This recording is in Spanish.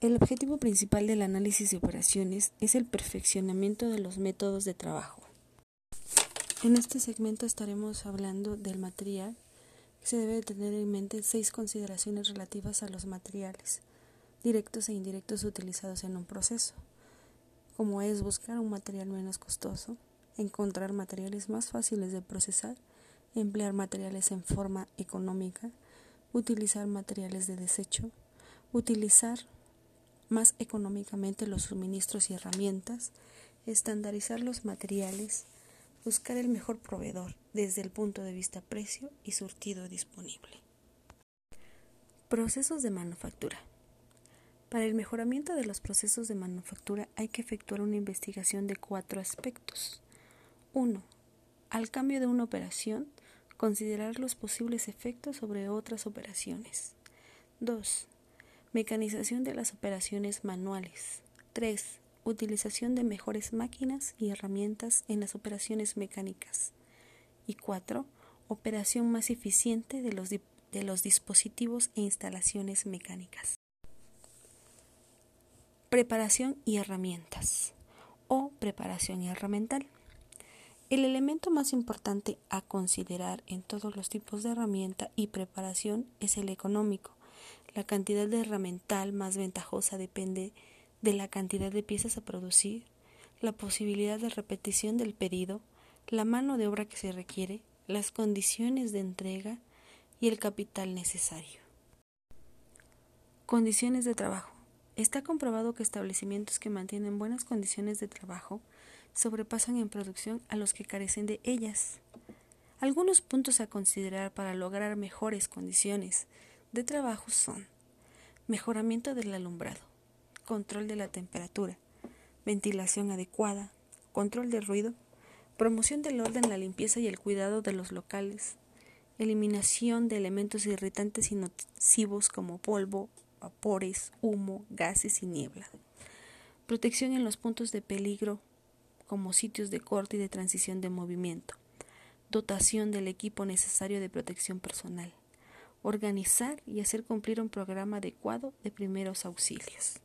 El objetivo principal del análisis de operaciones es el perfeccionamiento de los métodos de trabajo. En este segmento estaremos hablando del material. Se debe tener en mente seis consideraciones relativas a los materiales, directos e indirectos utilizados en un proceso, como es buscar un material menos costoso, encontrar materiales más fáciles de procesar, emplear materiales en forma económica, utilizar materiales de desecho, utilizar más económicamente los suministros y herramientas, estandarizar los materiales, buscar el mejor proveedor desde el punto de vista precio y surtido disponible. Procesos de manufactura. Para el mejoramiento de los procesos de manufactura hay que efectuar una investigación de cuatro aspectos. 1. Al cambio de una operación, considerar los posibles efectos sobre otras operaciones. 2. Mecanización de las operaciones manuales. 3. Utilización de mejores máquinas y herramientas en las operaciones mecánicas. Y 4. Operación más eficiente de los, de los dispositivos e instalaciones mecánicas. Preparación y herramientas o preparación herramental. El elemento más importante a considerar en todos los tipos de herramienta y preparación es el económico. La cantidad de herramental más ventajosa depende de la cantidad de piezas a producir, la posibilidad de repetición del pedido, la mano de obra que se requiere, las condiciones de entrega y el capital necesario. Condiciones de trabajo. Está comprobado que establecimientos que mantienen buenas condiciones de trabajo sobrepasan en producción a los que carecen de ellas. Algunos puntos a considerar para lograr mejores condiciones de trabajo son mejoramiento del alumbrado, control de la temperatura, ventilación adecuada, control de ruido, promoción del orden, la limpieza y el cuidado de los locales, eliminación de elementos irritantes y nocivos como polvo, vapores, humo, gases y niebla. Protección en los puntos de peligro como sitios de corte y de transición de movimiento. Dotación del equipo necesario de protección personal. Organizar y hacer cumplir un programa adecuado de primeros auxilios.